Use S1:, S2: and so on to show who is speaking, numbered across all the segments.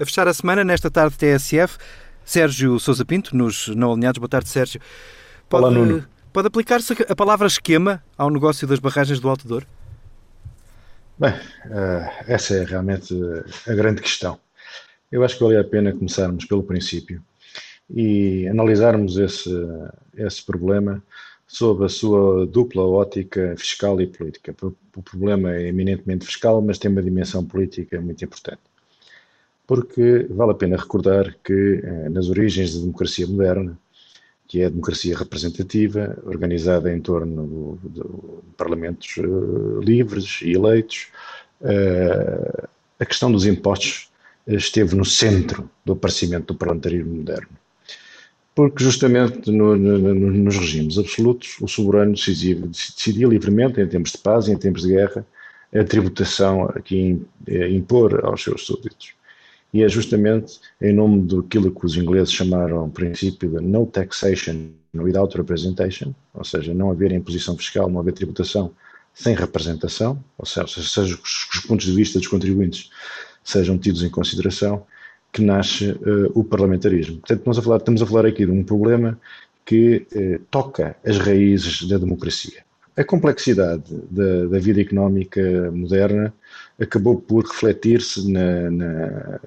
S1: A fechar a semana, nesta tarde TSF, Sérgio Sousa Pinto, nos não alinhados. Boa tarde, Sérgio.
S2: Pode, Olá, Nuno.
S1: Pode aplicar-se a palavra esquema ao negócio das barragens do Alto Douro?
S2: Bem, eh, essa é realmente a grande questão. Eu acho que vale a pena começarmos pelo princípio e analisarmos esse, esse problema sob a sua dupla ótica fiscal e política. O problema é eminentemente fiscal, mas tem uma dimensão política muito importante. Porque vale a pena recordar que, eh, nas origens da democracia moderna, que é a democracia representativa, organizada em torno de, parlamentos uh, livres e eleitos, uh, a questão dos impostos esteve no centro do aparecimento do parlamentarismo moderno porque justamente no, no, nos regimes absolutos o soberano decidia, livremente, em tempos de paz e em tempos de guerra, a tributação a que impor aos seus súditos. E é justamente em nome daquilo que os ingleses chamaram o princípio de no taxation without representation, ou seja, não haver imposição fiscal, não haver tributação sem representação, ou seja, seja os pontos de vista dos contribuintes sejam tidos em consideração, que nasce uh, o parlamentarismo. Portanto, a falar, estamos a falar aqui de um problema que uh, toca as raízes da democracia. A complexidade da, da vida económica moderna acabou por refletir-se na, na,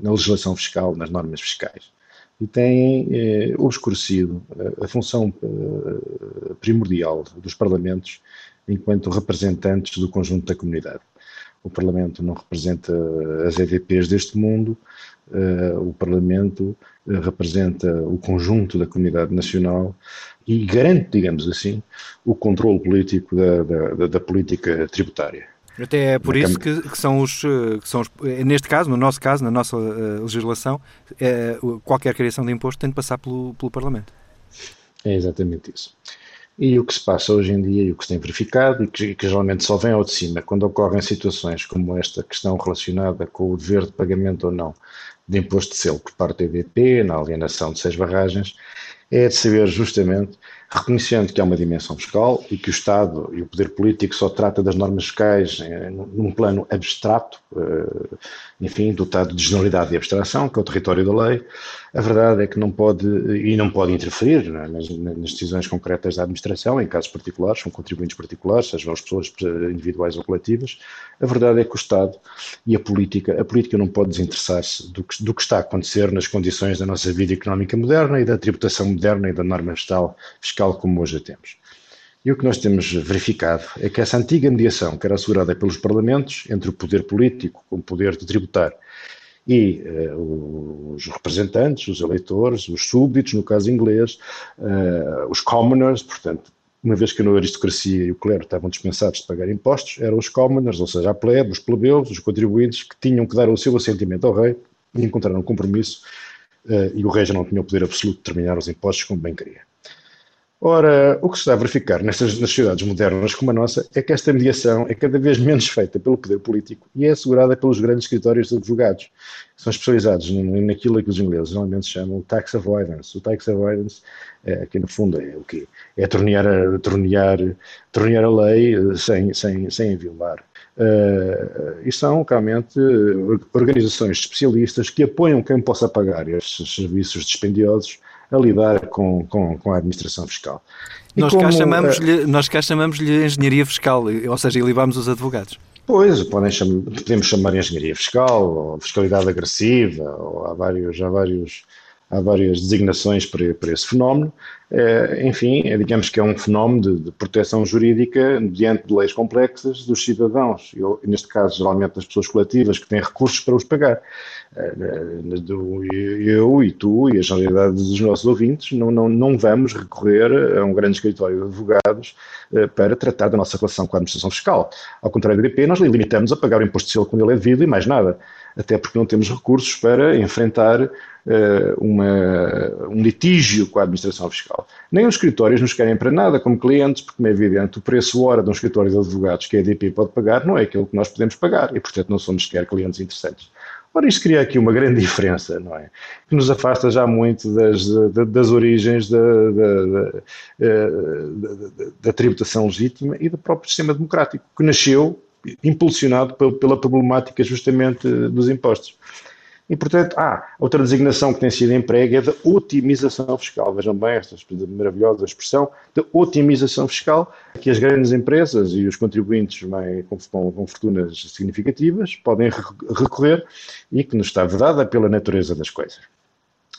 S2: na, legislação fiscal, nas normas fiscais. E tem eh, obscurecido a, a função eh, primordial dos parlamentos enquanto representantes do conjunto da comunidade. O Parlamento não representa as EDPs deste mundo, uh, o Parlamento uh, representa o conjunto da comunidade nacional e garante, digamos assim, o controle político da, da, da política tributária.
S1: Até é por isso que, que, são os, eh, que são os, neste caso, no nosso caso, na nossa uh, legislação, qualquer criação de imposto tem de passar pelo, pelo Parlamento.
S2: É exatamente isso. E o que se passa hoje em dia e o que se tem verificado, e que, que, geralmente só vem ao de cima quando ocorrem situações como esta questão relacionada com o dever de pagamento ou não de imposto de selo por parte da EDP, na alienação de seis barragens, é de saber justamente reconhecendo que há uma dimensão fiscal e que o Estado e o poder político só trata das normas fiscais eh, num plano abstrato, eh, enfim, dotado de generalidade e abstração, que é o território da lei, a verdade é que não pode, e não pode interferir é? nas, nas, decisões concretas da administração, em casos particulares, são contribuintes particulares, sejam as pessoas individuais ou coletivas, a verdade é que o Estado e a política, a política não pode desinteressar-se do que, do que está a acontecer nas condições da nossa vida económica moderna e da tributação moderna e da norma fiscal como hoje a temos. E o que nós temos verificado é que essa antiga mediação, que era assegurada pelos parlamentos, entre o poder político com o poder de tributar e uh, os representantes, os eleitores, os súbditos, no caso inglês, uh, os commoners, portanto, uma vez que a aristocracia e o clero estavam dispensados de pagar impostos, eram os commoners, ou seja, a plebe, os plebeus, os contribuintes, que tinham que dar o seu assentimento ao rei e encontraram um compromisso, uh, e o rei já não tinha o poder absoluto de determinar os impostos como bem queria. Ora, o que se está a verificar nestas nas sociedades modernas como a nossa é que esta mediação é cada vez menos feita pelo poder político e é assegurada pelos grandes escritórios de advogados, que são especializados naquilo que os ingleses normalmente chamam de tax avoidance. O tax avoidance, é, que no fundo é o quê? É tornear a, tornear, tornear a lei eh, sem, sem, sem violar. Uh, e são realmente organizações especialistas que apoiam quem possa pagar estes serviços dispendiosos a lidar com, com, com a administração fiscal.
S1: nós, como, cá chamamos-lhe, uh, nós cá chamamos-lhe engenharia fiscal, ou seja, ilibamos os advogados.
S2: Pois, podem cham podemos chamar engenharia fiscal, ou fiscalidade agressiva, ou há vários, há vários, há várias designações para, para esse fenómeno. É, enfim, é, digamos que é um fenómeno de, de, proteção jurídica diante de leis complexas dos cidadãos, eu, neste caso, geralmente das pessoas coletivas que têm recursos para os pagar. Eu e tu e a generalidade dos nossos ouvintes não, não, não vamos recorrer a um grande escritório de advogados eh, para tratar da nossa relação com a administração fiscal. Ao contrário do IDP, nós limitamos a pagar o imposto de selo quando ele é devido e mais nada, até porque não temos recursos para enfrentar uma, um litígio com a administração fiscal. Nem os escritórios nos querem para nada como clientes, porque, como é evidente, o preço hora de um escritório de advogados que a EDP pode pagar não é aquilo que nós podemos pagar e, portanto, não somos sequer clientes interessantes. Ora, isto cria aqui uma grande diferença, não é? Que nos afasta já muito das, das, origens da, da, da, da, tributação legítima e do próprio sistema democrático, que nasceu impulsionado pela problemática justamente dos impostos. E, portanto, ah, outra designação que tem sido emprego é da otimização fiscal. Vejam bem esta maravilhosa expressão da otimização fiscal, que as grandes empresas e os contribuintes com, com, fortunas significativas podem recorrer e que nos está vedada pela natureza das coisas.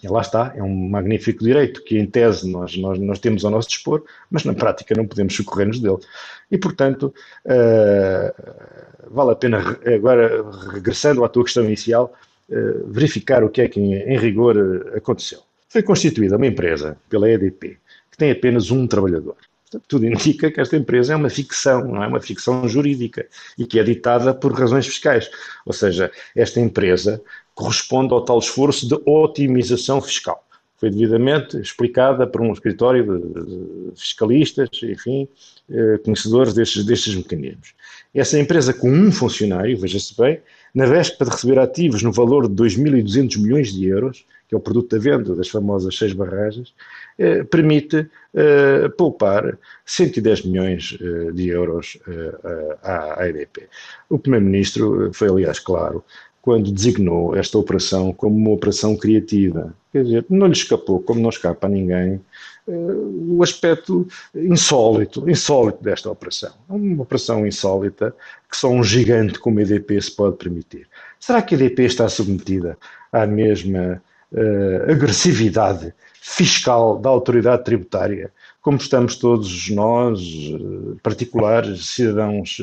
S2: E lá está, é um magnífico direito que, em tese, nós, nós, nós temos ao nosso dispor, mas na prática não podemos socorrer-nos dele. E, portanto, uh, vale a pena, agora, regressando à tua questão inicial, verificar o que é que, em, rigor, uh, aconteceu. Foi constituída uma empresa pela EDP que tem apenas um trabalhador. Tudo indica que esta empresa é uma ficção, não é uma ficção jurídica e que é ditada por razões fiscais. Ou seja, esta empresa corresponde ao tal esforço de otimização fiscal. Foi devidamente explicada por um escritório de fiscalistas, enfim, eh, conhecedores destes, destes mecanismos. Essa empresa com um funcionário, veja-se bem, na véspera de receber ativos no valor de 2.200 milhões de euros, que é o produto da venda das famosas seis barragens, eh, permite eh, poupar 110 milhões eh, de euros eh, à, à EDP. O Primeiro-Ministro foi, aliás, claro, quando designou esta operação como uma operação criativa. Quer dizer, não lhe escapou, como não escapa a ninguém, o aspecto insólito, insólito desta operação. É uma operação insólita que só um gigante como a EDP se pode permitir. Será que a EDP está submetida à mesma uh, agressividade fiscal da autoridade tributária como estamos todos nós, eh, particulares, cidadãos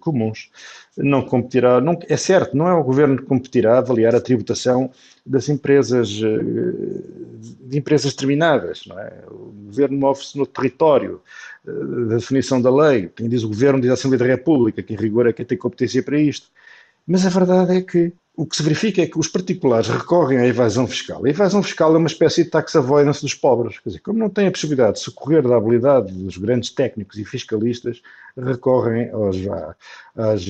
S2: comuns? não competirá, não, é certo, não é o governo que competirá avaliar a tributação das empresas, eh, de empresas determinadas, não é? O governo move-se no território eh, da definição da lei, quem diz o governo diz a Assembleia da República, que em rigor é quem tem competência para isto. Mas a verdade é que o que se verifica é que os particulares recorrem à evasão fiscal. A evasão fiscal é uma espécie de tax avoidance dos pobres. Quer dizer, como não têm a possibilidade de socorrer da habilidade dos grandes técnicos e fiscalistas, recorrem aos, às,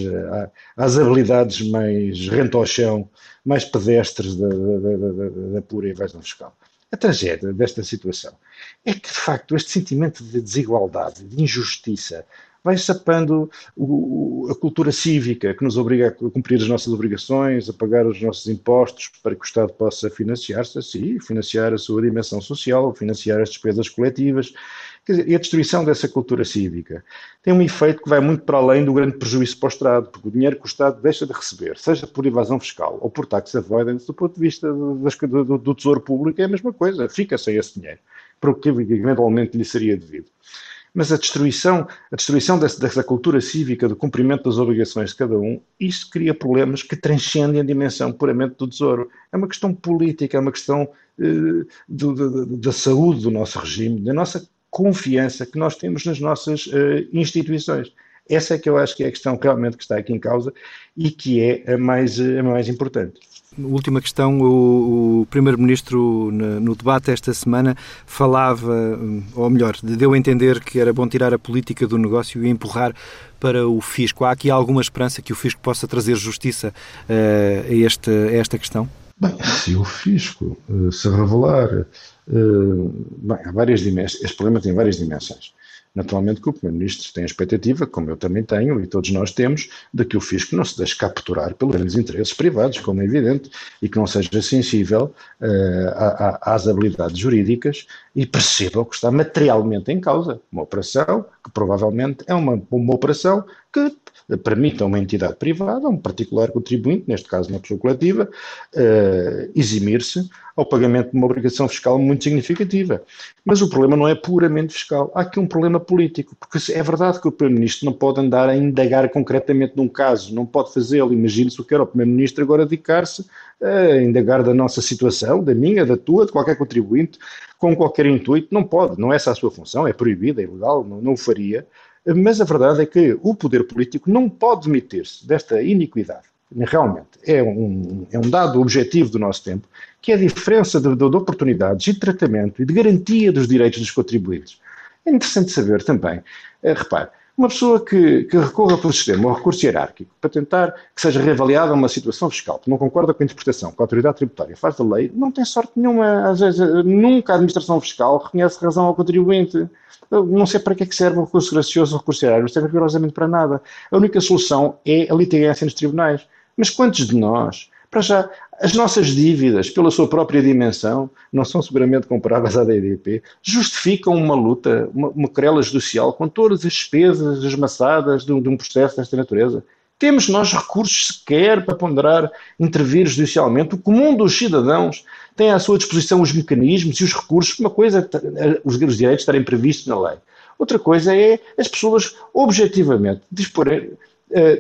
S2: às, habilidades mais rento ao chão, mais pedestres da, da, da, da pura evasão fiscal. A tragédia desta situação é que, de facto, este sentimento de desigualdade, de injustiça, vai sapando o, a cultura cívica que nos obriga a cumprir as nossas obrigações, a pagar os nossos impostos para que o Estado possa financiar-se assim, financiar a sua dimensão social, financiar as despesas coletivas. Dizer, e a destruição dessa cultura cívica tem um efeito que vai muito para além do grande prejuízo para o Estado, porque o dinheiro que o Estado deixa de receber, seja por evasão fiscal ou por tax avoidance, do ponto de vista do, do Tesouro Público, é a mesma coisa, fica sem esse dinheiro, para o que eventualmente lhe seria devido. Mas a destruição, a destruição dessa, dessa, cultura cívica do cumprimento das obrigações de cada um, isso cria problemas que transcendem a dimensão puramente do tesouro. É uma questão política, é uma questão eh, do, do, da saúde do nosso regime, da nossa confiança que nós temos nas nossas eh, instituições. Essa é que eu acho que é a questão realmente que está aqui em causa e que é a mais, a mais importante.
S1: Última questão, o, o Primeiro-Ministro no, debate esta semana falava, ou melhor, deu a entender que era bom tirar a política do negócio e empurrar para o fisco. Há aqui alguma esperança que o fisco possa trazer justiça uh, a, este, a esta questão?
S2: Bem, se o fisco uh, se revelar, uh, bem, há várias dimensões, este problema tem várias dimensões. Naturalmente que o Primeiro-Ministro tem a expectativa, como eu também tenho e todos nós temos, de que o fisco não se deixe capturar pelos grandes interesses privados, como é evidente, e que não seja sensível uh, às habilidades jurídicas e perceba o que está materialmente em causa. Uma operação que provavelmente é uma, uma operação que permita a uma entidade privada, a um particular contribuinte, neste caso uma pessoa coletiva, uh, eximir-se ao pagamento de uma obrigação fiscal muito significativa. Mas o problema não é puramente fiscal. Há aqui um problema político, porque é verdade que o Primeiro-Ministro não pode andar a indagar concretamente num caso, não pode fazê-lo. Imagine-se o que era o Primeiro-Ministro agora dedicar-se a indagar da nossa situação, da minha, da tua, de qualquer contribuinte, com qualquer intuito. Não pode, não é essa a sua função, é proibida, é ilegal, não, não o faria. Mas a verdade é que o poder político não pode demitir-se desta iniquidade. Realmente, é um, é um dado objetivo do nosso tempo, que é a diferença de, de, de oportunidades e de tratamento e de garantia dos direitos dos contribuintes. É interessante saber também, é, repare, uma pessoa que, que recorra pelo sistema ao recurso hierárquico para tentar que seja reavaliada uma situação fiscal, que não concorda com a interpretação que a autoridade tributária faz da lei, não tem sorte nenhuma. Às vezes, nunca a administração fiscal reconhece razão ao contribuinte. Não sei para que é que serve o recurso gracioso, o recurso hierárquico, não serve rigorosamente para nada. A única solução é a litigância nos tribunais. Mas quantos de nós Para já, as nossas dívidas, pela sua própria dimensão, não são seguramente comparáveis à da EDP, justificam uma luta, uma, uma querela judicial com todas as despesas esmaçadas de um, de um processo desta natureza. Temos nós recursos sequer para ponderar, intervir judicialmente. O comum dos cidadãos tem à sua disposição os mecanismos e os recursos. Uma coisa é os direitos estarem previstos na lei. Outra coisa é as pessoas objetivamente disporem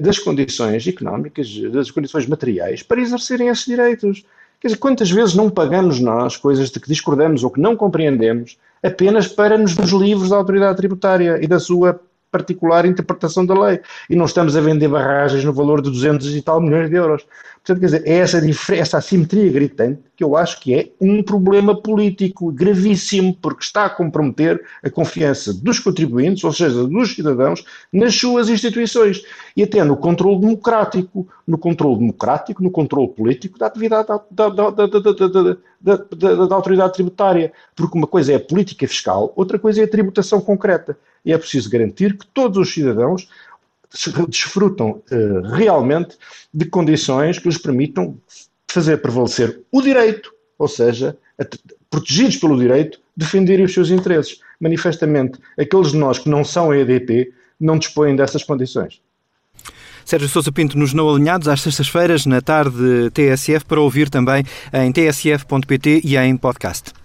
S2: das condições económicas, das condições materiais para exercerem esses direitos. Quer dizer, quantas vezes não pagamos nós coisas de que discordamos ou que não compreendemos apenas para nos nos livros da autoridade tributária e da sua particular interpretação da lei. E não estamos a vender barragens no valor de 200 e tal milhões de euros. Portanto, quer dizer, é essa, essa assimetria gritante que eu acho que é um problema político gravíssimo, porque está a comprometer a confiança dos contribuintes, ou seja, dos cidadãos, nas suas instituições. E até no controle democrático, no controle democrático, no controle político da atividade da, da, da, da autoridade tributária. Porque uma coisa é a política fiscal, outra coisa é a tributação concreta. E é preciso garantir que todos os cidadãos desfrutam uh, realmente de condições que lhes permitam fazer prevalecer o direito, ou seja, protegidos pelo direito, defenderem os seus interesses. Manifestamente, aqueles de nós que não são EDP não dispõem dessas condições.
S1: Sérgio Sousa Pinto nos Não Alinhados, às sextas-feiras, na tarde TSF, para ouvir também em tsf.pt e em podcast.